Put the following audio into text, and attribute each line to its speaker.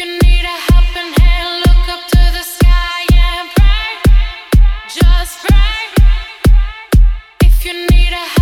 Speaker 1: you need a